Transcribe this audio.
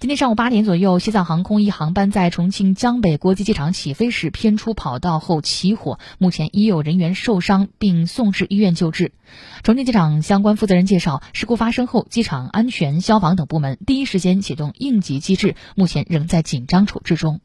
今天上午八点左右西藏航空一航班在重庆江北国际机场起飞时偏出跑道后起火目前已有人员受伤并送至医院救治。重庆机场相关负责人介绍事故发生后机场安全消防等部门第一时间启动应急机制目前仍在紧张处置中。